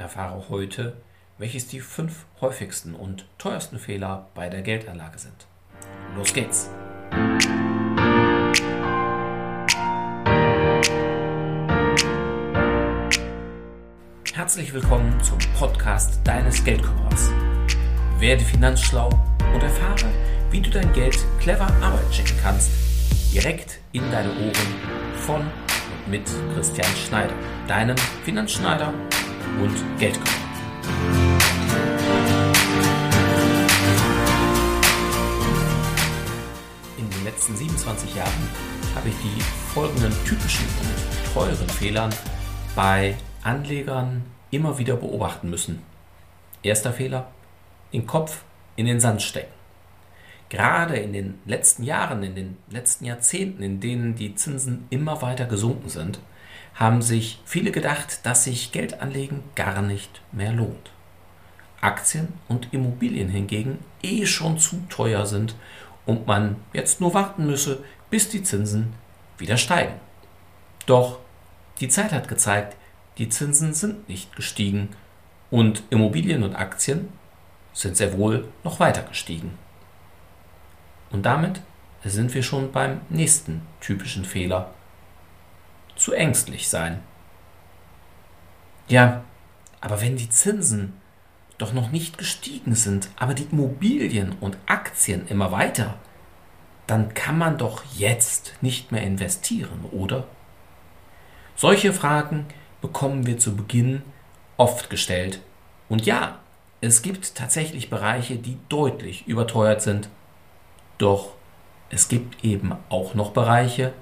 Erfahre heute, welches die fünf häufigsten und teuersten Fehler bei der Geldanlage sind. Los geht's! Herzlich willkommen zum Podcast deines Geldkümmers. Werde finanzschlau und erfahre, wie du dein Geld clever Arbeit checken kannst. Direkt in deine Ohren von und mit Christian Schneider, deinem Finanzschneider und Geldkümmern. In den letzten 27 Jahren habe ich die folgenden typischen und teuren Fehlern bei Anlegern immer wieder beobachten müssen. Erster Fehler, den Kopf in den Sand stecken. Gerade in den letzten Jahren, in den letzten Jahrzehnten, in denen die Zinsen immer weiter gesunken sind, haben sich viele gedacht, dass sich Geldanlegen gar nicht mehr lohnt. Aktien und Immobilien hingegen eh schon zu teuer sind und man jetzt nur warten müsse, bis die Zinsen wieder steigen. Doch die Zeit hat gezeigt, die Zinsen sind nicht gestiegen und Immobilien und Aktien sind sehr wohl noch weiter gestiegen. Und damit sind wir schon beim nächsten typischen Fehler, zu ängstlich sein. Ja, aber wenn die Zinsen doch noch nicht gestiegen sind, aber die Immobilien und Aktien immer weiter, dann kann man doch jetzt nicht mehr investieren, oder? Solche Fragen bekommen wir zu Beginn oft gestellt. Und ja, es gibt tatsächlich Bereiche, die deutlich überteuert sind. Doch es gibt eben auch noch Bereiche,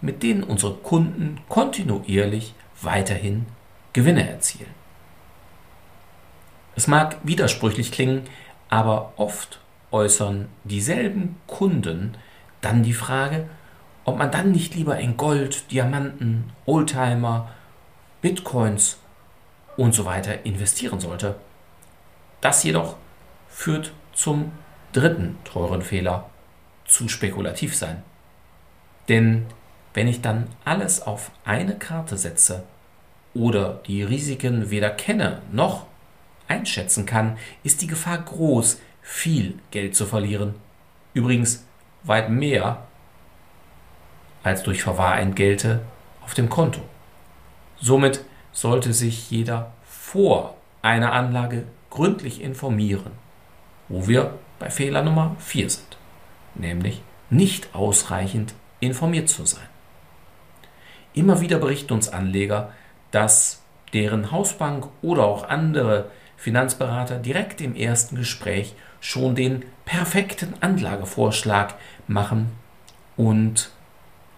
mit denen unsere Kunden kontinuierlich weiterhin Gewinne erzielen. Es mag widersprüchlich klingen, aber oft äußern dieselben Kunden dann die Frage, ob man dann nicht lieber in Gold, Diamanten, Oldtimer, Bitcoins und so weiter investieren sollte. Das jedoch führt zum dritten teuren Fehler, zu spekulativ sein. Denn wenn ich dann alles auf eine Karte setze oder die Risiken weder kenne noch einschätzen kann, ist die Gefahr groß, viel Geld zu verlieren. Übrigens weit mehr als durch Verwahrentgelte auf dem Konto. Somit sollte sich jeder vor einer Anlage gründlich informieren, wo wir bei Fehler Nummer 4 sind, nämlich nicht ausreichend informiert zu sein. Immer wieder berichten uns Anleger, dass deren Hausbank oder auch andere Finanzberater direkt im ersten Gespräch schon den perfekten Anlagevorschlag machen und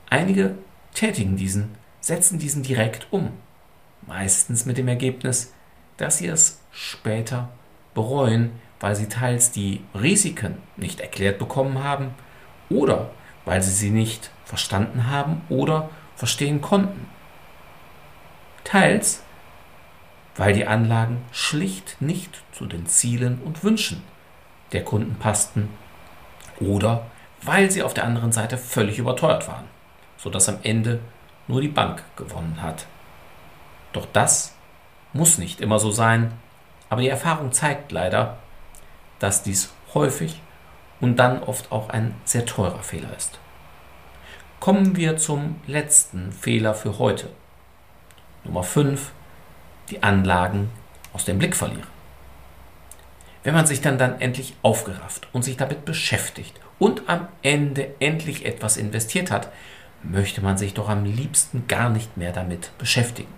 einige tätigen diesen, setzen diesen direkt um. Meistens mit dem Ergebnis, dass sie es später bereuen, weil sie teils die Risiken nicht erklärt bekommen haben oder weil sie sie nicht verstanden haben oder verstehen konnten. Teils, weil die Anlagen schlicht nicht zu den Zielen und Wünschen der Kunden passten oder weil sie auf der anderen Seite völlig überteuert waren, sodass am Ende nur die Bank gewonnen hat. Doch das muss nicht immer so sein, aber die Erfahrung zeigt leider, dass dies häufig und dann oft auch ein sehr teurer Fehler ist. Kommen wir zum letzten Fehler für heute. Nummer 5. Die Anlagen aus dem Blick verlieren. Wenn man sich dann, dann endlich aufgerafft und sich damit beschäftigt und am Ende endlich etwas investiert hat, möchte man sich doch am liebsten gar nicht mehr damit beschäftigen.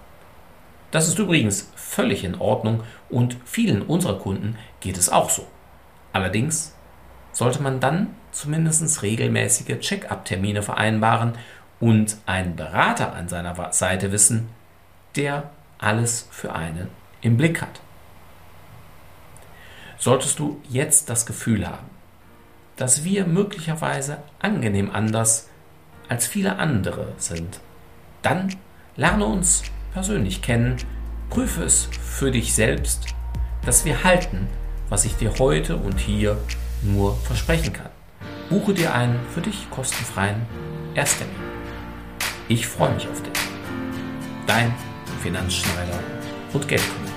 Das ist übrigens völlig in Ordnung und vielen unserer Kunden geht es auch so. Allerdings sollte man dann zumindest regelmäßige Check-up-Termine vereinbaren und einen Berater an seiner Seite wissen, der alles für einen im Blick hat. Solltest du jetzt das Gefühl haben, dass wir möglicherweise angenehm anders als viele andere sind, dann lerne uns persönlich kennen, prüfe es für dich selbst, dass wir halten, was ich dir heute und hier nur versprechen kann. Buche dir einen für dich kostenfreien Ersttermin. Ich freue mich auf dich. Dein Finanzschneider und Geldkunde.